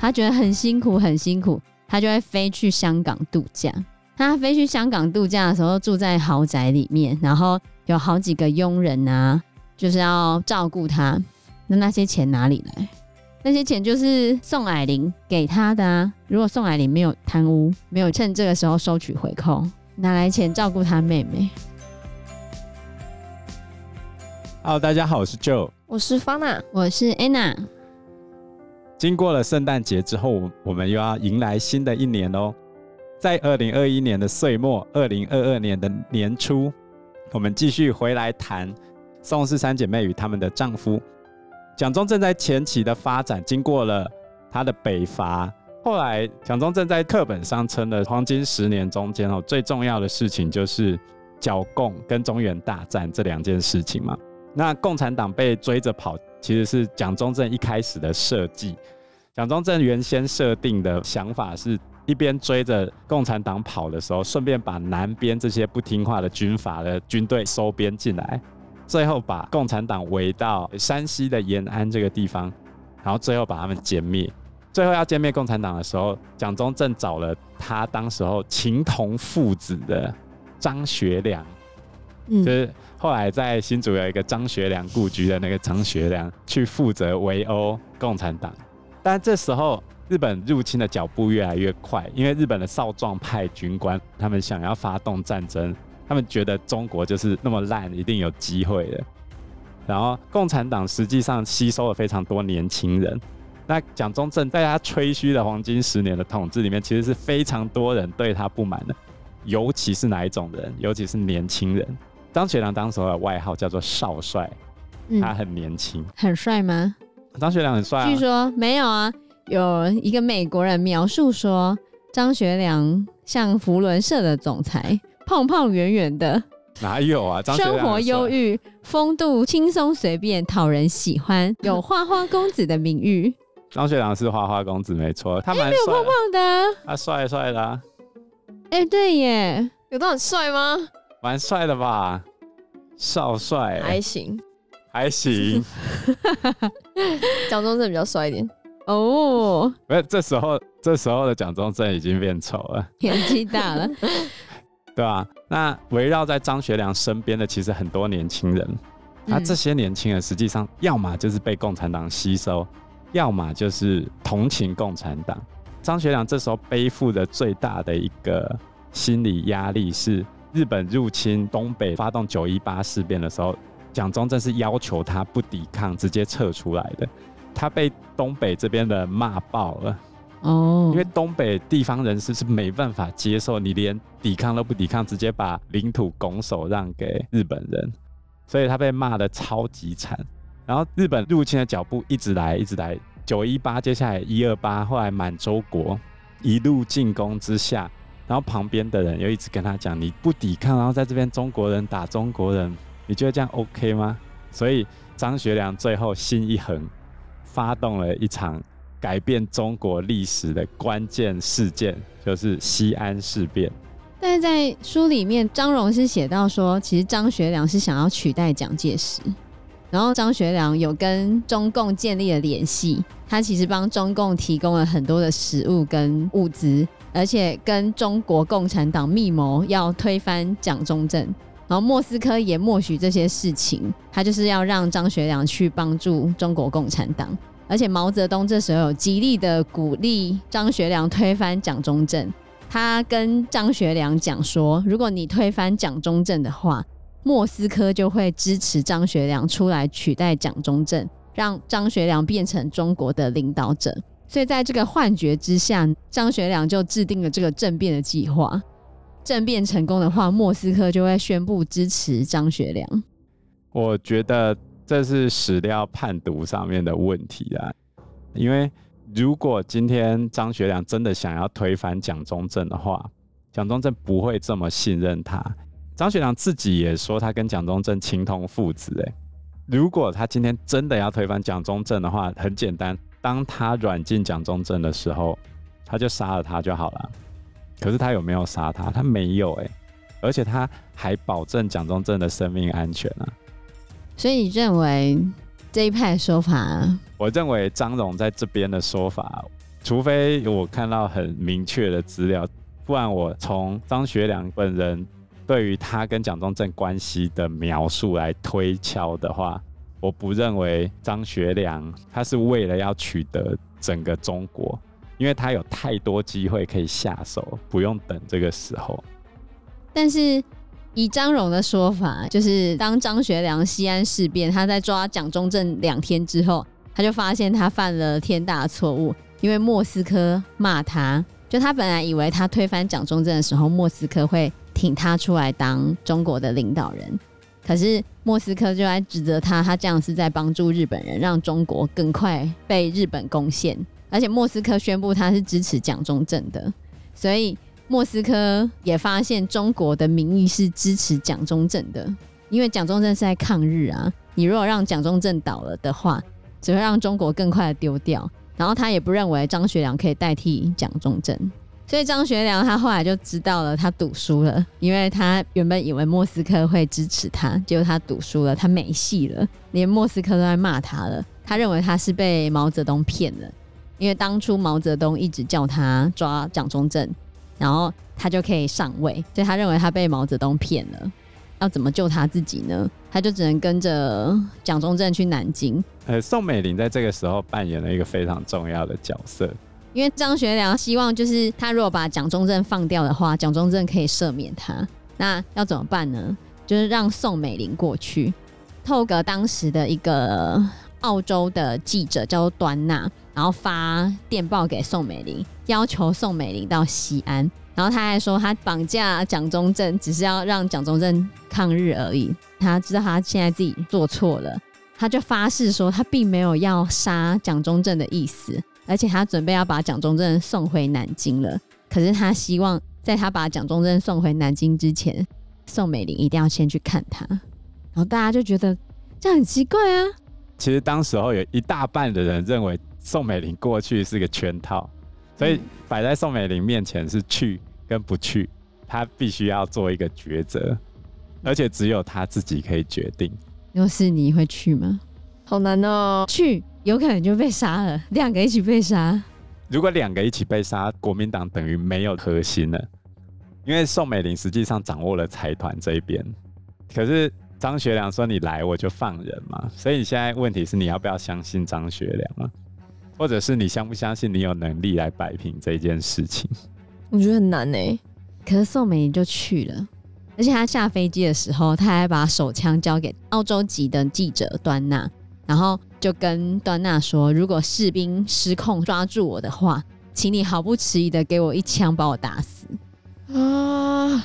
他觉得很辛苦，很辛苦，他就会飞去香港度假。他飞去香港度假的时候，住在豪宅里面，然后有好几个佣人啊，就是要照顾他。那那些钱哪里来？那些钱就是宋霭龄给他的啊。如果宋霭龄没有贪污，没有趁这个时候收取回扣，拿来钱照顾他妹妹。Hello，大家好，我是 Joe，我是 Fana，我是 Anna。经过了圣诞节之后，我们又要迎来新的一年喽。在二零二一年的岁末，二零二二年的年初，我们继续回来谈宋氏三姐妹与她们的丈夫蒋中正。在前期的发展，经过了他的北伐，后来蒋中正在课本上称的黄金十年中间哦，最重要的事情就是剿共跟中原大战这两件事情嘛。那共产党被追着跑，其实是蒋中正一开始的设计。蒋中正原先设定的想法是。一边追着共产党跑的时候，顺便把南边这些不听话的军阀的军队收编进来，最后把共产党围到山西的延安这个地方，然后最后把他们歼灭。最后要歼灭共产党的时候，蒋中正找了他当时候情同父子的张学良，就是后来在新竹有一个张学良故居的那个张学良去负责围殴共产党，但这时候。日本入侵的脚步越来越快，因为日本的少壮派军官他们想要发动战争，他们觉得中国就是那么烂，一定有机会的。然后共产党实际上吸收了非常多年轻人。那蒋中正在他吹嘘的黄金十年的统治里面，其实是非常多人对他不满的，尤其是哪一种人？尤其是年轻人。张学良当时的外号叫做少帅，他很年轻，嗯，很帅吗？张学良很帅啊？据说没有啊。有一个美国人描述说，张学良像福伦社的总裁，胖胖圆圆的。哪有啊？张学良生活忧郁，风度轻松随便，讨人喜欢，有花花公子的名誉。张学良是花花公子，没错，他蛮没有胖胖的，他帅帅的、啊。哎、欸，对耶，有都很帅吗？蛮帅的吧，少帅，还行，还行。蒋中正比较帅一点。哦，不是，这时候，这时候的蒋中正已经变丑了，年纪大了，对吧、啊？那围绕在张学良身边的其实很多年轻人，那这些年轻人实际上要么就是被共产党吸收，要么就是同情共产党。张学良这时候背负的最大的一个心理压力是，日本入侵东北，发动九一八事变的时候，蒋中正是要求他不抵抗，直接撤出来的。他被东北这边的骂爆了哦，因为东北地方人士是没办法接受你连抵抗都不抵抗，直接把领土拱手让给日本人，所以他被骂的超级惨。然后日本入侵的脚步一直来，一直来。九一八，接下来一二八，后来满洲国一路进攻之下，然后旁边的人又一直跟他讲：你不抵抗，然后在这边中国人打中国人，你觉得这样 OK 吗？所以张学良最后心一横。发动了一场改变中国历史的关键事件，就是西安事变。但是在书里面，张荣是写到说，其实张学良是想要取代蒋介石，然后张学良有跟中共建立了联系，他其实帮中共提供了很多的食物跟物资，而且跟中国共产党密谋要推翻蒋中正。然后莫斯科也默许这些事情，他就是要让张学良去帮助中国共产党，而且毛泽东这时候极力的鼓励张学良推翻蒋中正。他跟张学良讲说，如果你推翻蒋中正的话，莫斯科就会支持张学良出来取代蒋中正，让张学良变成中国的领导者。所以在这个幻觉之下，张学良就制定了这个政变的计划。政变成功的话，莫斯科就会宣布支持张学良。我觉得这是史料判读上面的问题啊，因为如果今天张学良真的想要推翻蒋中正的话，蒋中正不会这么信任他。张学良自己也说他跟蒋中正情同父子。哎，如果他今天真的要推翻蒋中正的话，很简单，当他软禁蒋中正的时候，他就杀了他就好了。可是他有没有杀他？他没有哎、而且他还保证蒋中正的生命安全啊。所以你认为这一派说法？我认为张荣在这边的说法，除非我看到很明确的资料，不然我从张学良本人对于他跟蒋中正关系的描述来推敲的话，我不认为张学良他是为了要取得整个中国，因为他有太多机会可以下手，不用等这个时候。但是以张荣的说法，就是当张学良西安事变，他在抓蒋中正两天之后，他就发现他犯了天大的错误，因为莫斯科骂他，就他本来以为他推翻蒋中正的时候，莫斯科会挺他出来当中国的领导人。可是莫斯科就在指责他，他这样是在帮助日本人，让中国更快被日本攻陷。而且莫斯科宣布他是支持蒋中正的，所以莫斯科也发现中国的民意是支持蒋中正的，因为蒋中正是在抗日啊。你如果让蒋中正倒了的话，只会让中国更快的丢掉。然后他也不认为张学良可以代替蒋中正。所以张学良他后来就知道了，他赌输了，因为他原本以为莫斯科会支持他，结果他赌输了，他没戏了，连莫斯科都在骂他了。他认为他是被毛泽东骗了，因为当初毛泽东一直叫他抓蒋中正，然后他就可以上位，所以他认为他被毛泽东骗了。要怎么救他自己呢？他就只能跟着蒋中正去南京。呃，宋美龄在这个时候扮演了一个非常重要的角色。因为张学良希望，就是他如果把蒋中正放掉的话，蒋中正可以赦免他。那要怎么办呢？就是让宋美龄过去，透过当时的一个澳洲的记者叫做端纳，然后发电报给宋美龄，要求宋美龄到西安。然后他还说，他绑架蒋中正只是要让蒋中正抗日而已。他知道他现在自己做错了，他就发誓说，他并没有要杀蒋中正的意思。而且他准备要把蒋中正送回南京了，可是他希望在他把蒋中正送回南京之前，宋美龄一定要先去看他。然后大家就觉得这样很奇怪啊。其实当时候有一大半的人认为宋美龄过去是个圈套，所以摆在宋美龄面前是去跟不去，他必须要做一个抉择，而且只有他自己可以决定。要是你会去吗？好难哦，去。有可能就被杀了，两个一起被杀。如果两个一起被杀，国民党等于没有核心了，因为宋美龄实际上掌握了财团这一边。可是张学良说：“你来我就放人嘛。”所以你现在问题是你要不要相信张学良啊？或者是你相不相信你有能力来摆平这件事情？我觉得很难呢。可是宋美龄就去了，而且她下飞机的时候，她还把手枪交给澳洲籍的记者端纳，然后。就跟端娜说，如果士兵失控抓住我的话，请你毫不迟疑的给我一枪把我打死啊！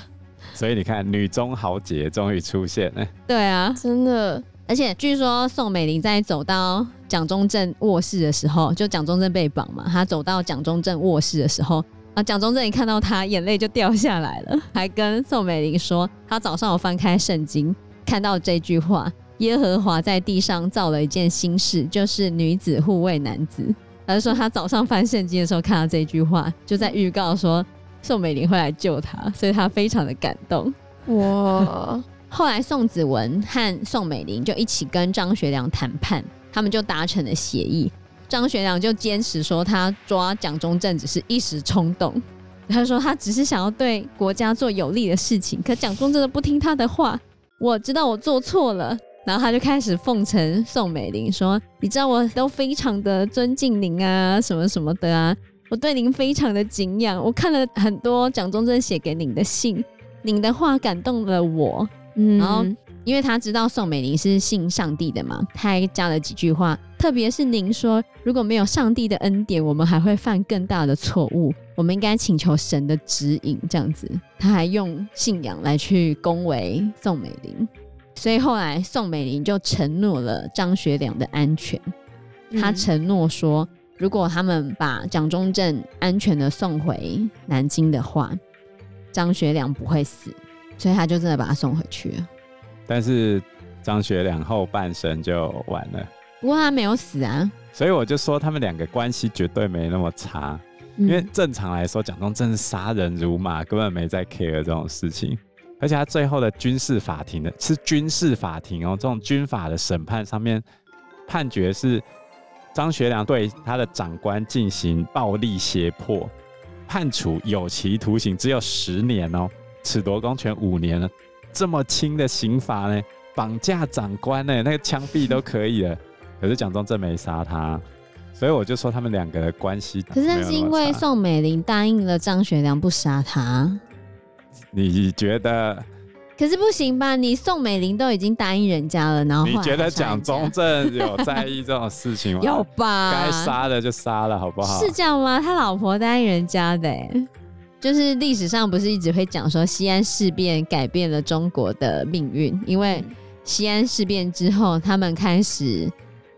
所以你看，女中豪杰终于出现了。对啊，真的。而且据说宋美龄在走到蒋中正卧室的时候，就蒋中正被绑嘛，她走到蒋中正卧室的时候，啊，蒋中正一看到她，眼泪就掉下来了，还跟宋美龄说，他早上有翻开圣经，看到这句话。耶和华在地上造了一件新事，就是女子护卫男子。他就说他早上翻圣经的时候看到这句话，就在预告说宋美龄会来救他，所以他非常的感动。哇！后来宋子文和宋美龄就一起跟张学良谈判，他们就达成了协议。张学良就坚持说他抓蒋中正只是一时冲动，他说他只是想要对国家做有利的事情，可蒋中正都不听他的话。我知道我做错了。然后他就开始奉承宋美龄，说：“你知道我都非常的尊敬您啊，什么什么的啊，我对您非常的敬仰。我看了很多蒋中正写给您的信，您的话感动了我。嗯，然后因为他知道宋美龄是信上帝的嘛，他还加了几句话，特别是您说如果没有上帝的恩典，我们还会犯更大的错误，我们应该请求神的指引。这样子，他还用信仰来去恭维宋美龄。”所以后来宋美龄就承诺了张学良的安全。他承诺说，如果他们把蒋中正安全的送回南京的话，张学良不会死。所以他就真的把他送回去了。但是张学良后半生就完了。不过他没有死啊。所以我就说他们两个关系绝对没那么差。因为正常来说，蒋中正是杀人如麻，根本没在 care 这种事情。而且他最后的军事法庭的是军事法庭哦，这种军法的审判上面判决是张学良对他的长官进行暴力胁迫，判处有期徒刑只有十年哦，褫夺公权五年了，这么轻的刑罚呢？绑架长官呢？那个枪毙都可以了，可是蒋中正没杀他，所以我就说他们两个的关系。可是那是因为宋美龄答应了张学良不杀他。你觉得？可是不行吧？你宋美龄都已经答应人家了，然后，后你觉得蒋中正有在意这种事情吗？有吧？该杀的就杀了，好不好？是这样吗？他老婆答应人家的，就是历史上不是一直会讲说西安事变改变了中国的命运，因为西安事变之后，他们开始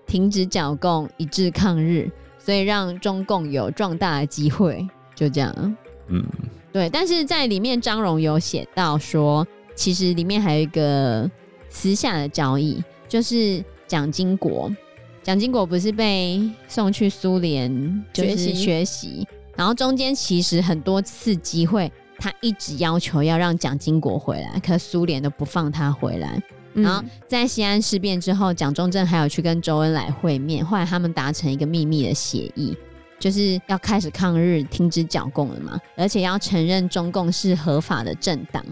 停止剿共，一致抗日，所以让中共有壮大的机会，就这样。嗯。对，但是在里面张荣有写到说，其实里面还有一个私下的交易，就是蒋经国，蒋经国不是被送去苏联学习学习，然后中间其实很多次机会，他一直要求要让蒋经国回来，可苏联都不放他回来。然后在西安事变之后，蒋中正还有去跟周恩来会面，后来他们达成一个秘密的协议。就是要开始抗日、停止剿共了嘛，而且要承认中共是合法的政党，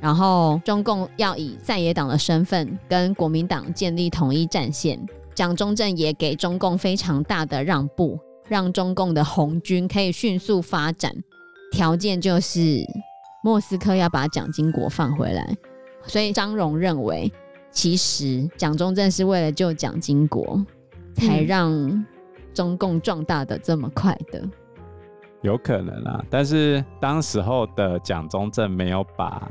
然后中共要以在野党的身份跟国民党建立统一战线。蒋中正也给中共非常大的让步，让中共的红军可以迅速发展，条件就是莫斯科要把蒋经国放回来。所以张荣认为，其实蒋中正是为了救蒋经国，才让、嗯。中共壮大的这么快的，有可能啊。但是当时候的蒋中正没有把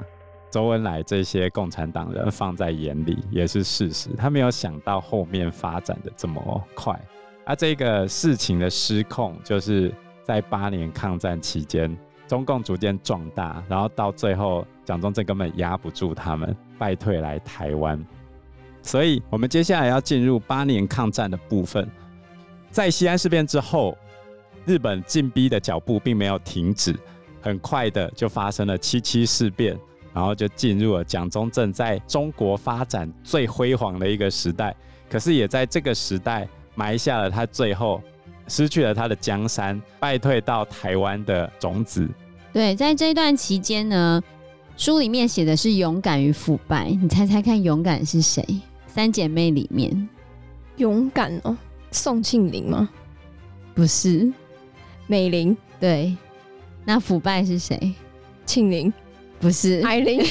周恩来这些共产党人放在眼里，也是事实。他没有想到后面发展的这么快。而、这个事情的失控，就是在八年抗战期间，中共逐渐壮大，然后到最后，蒋中正根本压不住他们，败退来台湾。所以，我们接下来要进入八年抗战的部分。在西安事变之后，日本进逼的脚步并没有停止，很快的就发生了七七事变，然后就进入了蒋中正在中国发展最辉煌的一个时代。可是也在这个时代埋下了他最后失去了他的江山，败退到台湾的种子。对，在这一段期间呢，书里面写的是勇敢与腐败，你猜猜看，勇敢是谁？三姐妹里面，勇敢哦。宋庆龄吗？不是，美玲。对，那腐败是谁？庆龄？不是，艾琳。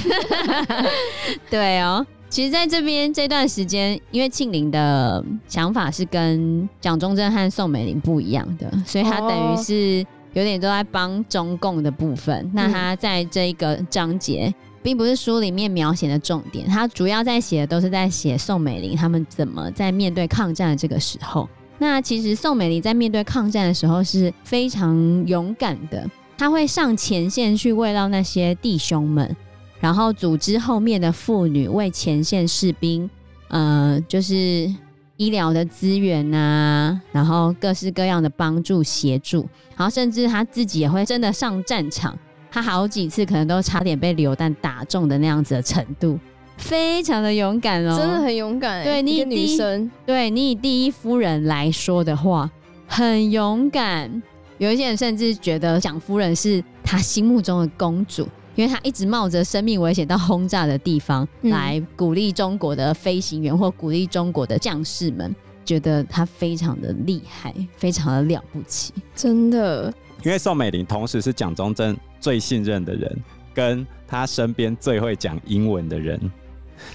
对哦，其实在这边这段时间，因为庆龄的想法是跟蒋中正和宋美龄不一样的，所以他等于是有点都在帮中共的部分。哦、那他在这一个章节。并不是书里面描写的重点，他主要在写的都是在写宋美龄他们怎么在面对抗战的这个时候。那其实宋美龄在面对抗战的时候是非常勇敢的，他会上前线去慰劳那些弟兄们，然后组织后面的妇女为前线士兵，呃，就是医疗的资源啊，然后各式各样的帮助协助，然后甚至他自己也会真的上战场。他好几次可能都差点被流弹打中的那样子的程度，非常的勇敢哦，真的很勇敢。对你以女生，对你以第一夫人来说的话，很勇敢。有一些人甚至觉得蒋夫人是他心目中的公主，因为他一直冒着生命危险到轰炸的地方来鼓励中国的飞行员或鼓励中国的将士们，觉得他非常的厉害，非常的了不起，真的。因为宋美龄同时是蒋中正最信任的人，跟他身边最会讲英文的人，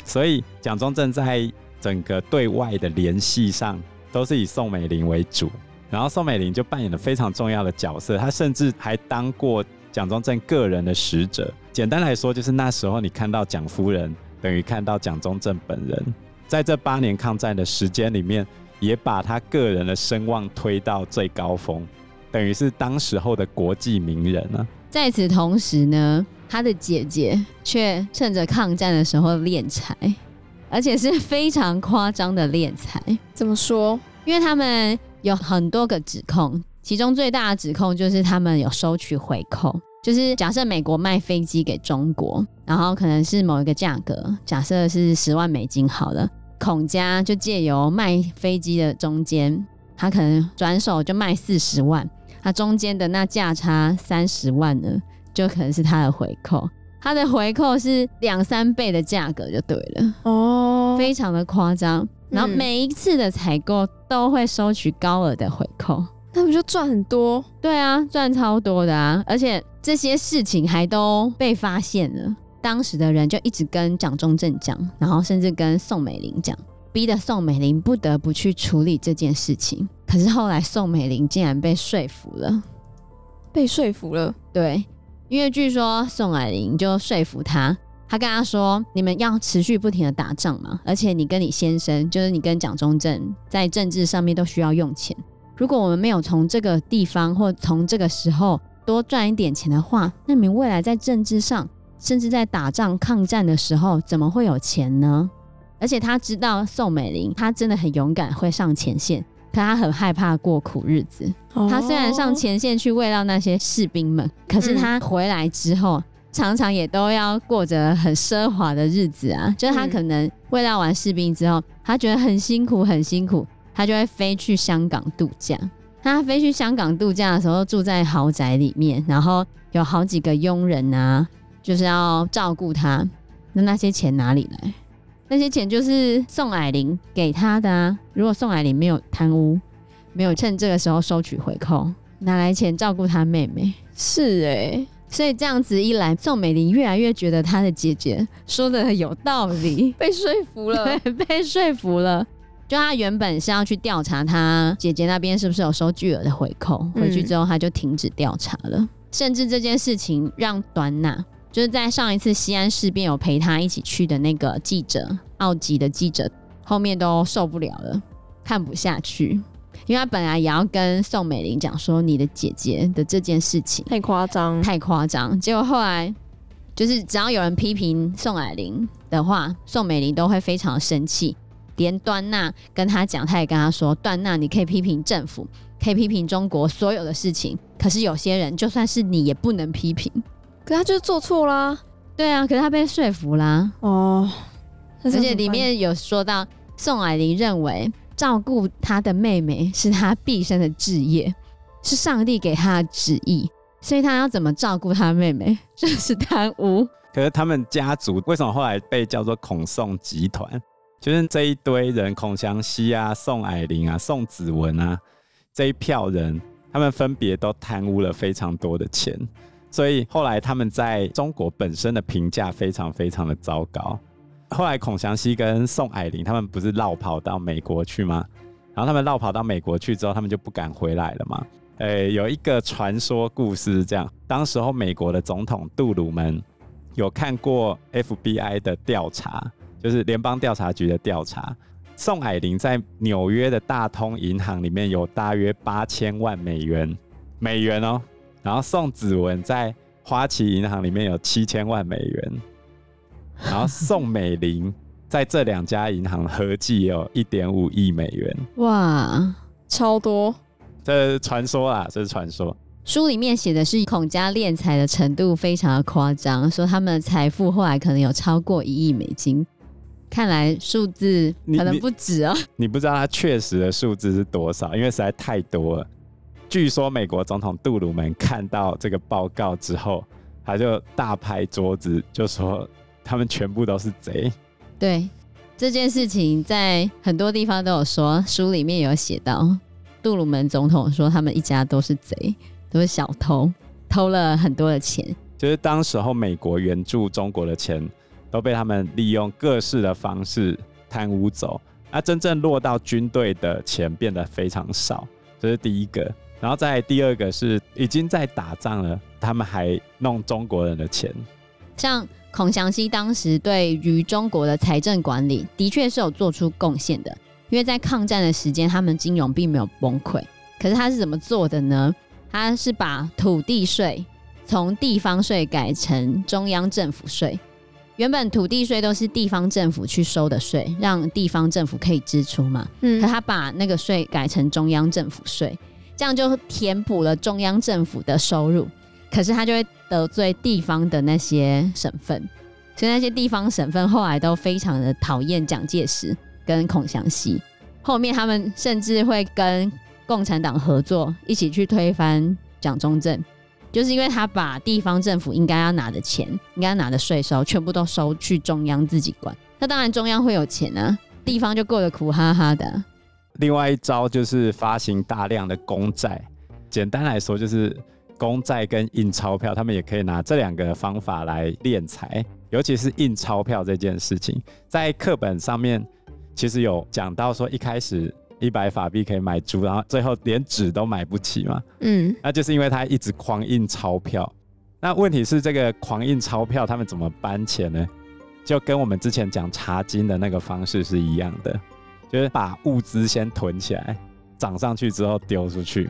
所以蒋中正在整个对外的联系上都是以宋美龄为主，然后宋美龄就扮演了非常重要的角色，她甚至还当过蒋中正个人的使者。简单来说，就是那时候你看到蒋夫人，等于看到蒋中正本人，在这八年抗战的时间里面，也把他个人的声望推到最高峰。等于是当时候的国际名人啊。在此同时呢，他的姐姐却趁着抗战的时候敛财，而且是非常夸张的敛财。怎么说？因为他们有很多个指控，其中最大的指控就是他们有收取回扣。就是假设美国卖飞机给中国，然后可能是某一个价格，假设是十万美金好了，孔家就借由卖飞机的中间，他可能转手就卖四十万，他中间的那价差三十万呢，就可能是他的回扣，他的回扣是两三倍的价格就对了哦，非常的夸张。然后每一次的采购都会收取高额的回扣，那不就赚很多？对啊，赚超多的啊！而且这些事情还都被发现了，当时的人就一直跟蒋中正讲，然后甚至跟宋美龄讲，逼得宋美龄不得不去处理这件事情。可是后来宋美龄竟然被说服了，被说服了。对，因为据说宋霭龄就说服他。他跟他说：“你们要持续不停的打仗嘛，而且你跟你先生，就是你跟蒋中正，在政治上面都需要用钱。如果我们没有从这个地方或从这个时候多赚一点钱的话，那你们未来在政治上，甚至在打仗抗战的时候，怎么会有钱呢？而且他知道宋美龄，她真的很勇敢，会上前线，可他很害怕过苦日子。他虽然上前线去慰劳那些士兵们，可是他回来之后。”常常也都要过着很奢华的日子啊，就是他可能慰劳完士兵之后，他觉得很辛苦很辛苦，他就会飞去香港度假。他飞去香港度假的时候，住在豪宅里面，然后有好几个佣人啊，就是要照顾他。那那些钱哪里来？那些钱就是宋霭龄给他的啊。如果宋霭龄没有贪污，没有趁这个时候收取回扣，拿来钱照顾他妹妹，是哎、欸。所以这样子一来，宋美龄越来越觉得她的姐姐说的有道理，被说服了，对，被说服了。就她原本是要去调查她姐姐那边是不是有收巨额的回扣，回去之后她就停止调查了。嗯、甚至这件事情让端纳，就是在上一次西安事变有陪他一起去的那个记者，奥吉的记者，后面都受不了了，看不下去。因为他本来也要跟宋美龄讲说，你的姐姐的这件事情太夸张，太夸张。结果后来就是只要有人批评宋霭龄的话，宋美龄都会非常生气。连端娜跟他讲，他也跟他说：“端娜，你可以批评政府，可以批评中国所有的事情，可是有些人就算是你也不能批评。可他就是做错啦，对啊，可是他被说服啦。哦，而且里面有说到宋霭龄认为。”照顾他的妹妹是他毕生的志业，是上帝给他的旨意，所以他要怎么照顾他妹妹，就是贪污。可是他们家族为什么后来被叫做孔宋集团？就是这一堆人，孔祥熙啊、宋霭龄啊、宋子文啊这一票人，他们分别都贪污了非常多的钱，所以后来他们在中国本身的评价非常非常的糟糕。后来，孔祥熙跟宋霭龄他们不是落跑到美国去吗？然后他们落跑到美国去之后，他们就不敢回来了嘛。诶，有一个传说故事这样：当时候美国的总统杜鲁门有看过 FBI 的调查，就是联邦调查局的调查，宋霭龄在纽约的大通银行里面有大约八千万美元，美元哦。然后宋子文在花旗银行里面有七千万美元。然后宋美龄在这两家银行合计有一点五亿美元，哇，超多！这是传说啊，这是传说。书里面写的是孔家敛财的程度非常的夸张，说他们的财富后来可能有超过一亿美金。看来数字可能不止哦。你不知道它确实的数字是多少，因为实在太多了。据说美国总统杜鲁门看到这个报告之后，他就大拍桌子，就说。他们全部都是贼。对，这件事情，在很多地方都有说，书里面有写到，杜鲁门总统说他们一家都是贼，都是小偷，偷了很多的钱。就是当时候美国援助中国的钱，都被他们利用各式的方式贪污走，那真正落到军队的钱变得非常少，这是第一个。然后再第二个是已经在打仗了，他们还弄中国人的钱，像。孔祥熙当时对于中国的财政管理的确是有做出贡献的，因为在抗战的时间，他们金融并没有崩溃。可是他是怎么做的呢？他是把土地税从地方税改成中央政府税。原本土地税都是地方政府去收的税，让地方政府可以支出嘛。嗯，可他把那个税改成中央政府税，这样就填补了中央政府的收入。可是他就会得罪地方的那些省份，所以那些地方省份后来都非常的讨厌蒋介石跟孔祥熙。后面他们甚至会跟共产党合作，一起去推翻蒋中正，就是因为他把地方政府应该要拿的钱、应该要拿的税收，全部都收去中央自己管。那当然中央会有钱啊，地方就过得苦哈哈的。另外一招就是发行大量的公债，简单来说就是公债跟印钞票，他们也可以拿这两个方法来敛财。尤其是印钞票这件事情，在课本上面其实有讲到说，一开始一百法币可以买猪，然后最后连纸都买不起嘛。嗯，那就是因为他一直狂印钞票。那问题是这个狂印钞票，他们怎么搬钱呢？就跟我们之前讲茶金的那个方式是一样的。就是把物资先囤起来，涨上去之后丢出去，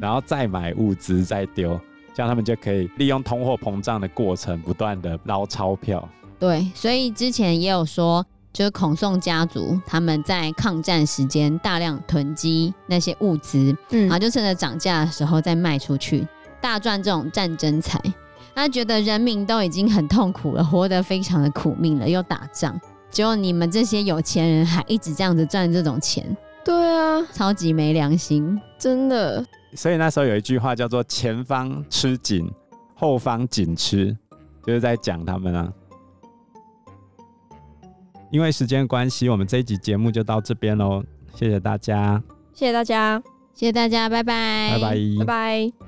然后再买物资再丢，这样他们就可以利用通货膨胀的过程，不断的捞钞票。对，所以之前也有说，就是孔宋家族他们在抗战时间大量囤积那些物资，嗯，然后就趁着涨价的时候再卖出去，大赚这种战争财。他觉得人民都已经很痛苦了，活得非常的苦命了，又打仗。只有你们这些有钱人还一直这样子赚这种钱，对啊，超级没良心，真的。所以那时候有一句话叫做“前方吃紧，后方紧吃”，就是在讲他们啊。因为时间关系，我们这一集节目就到这边喽，谢谢大家，谢谢大家，谢谢大家，拜拜，拜拜，拜拜。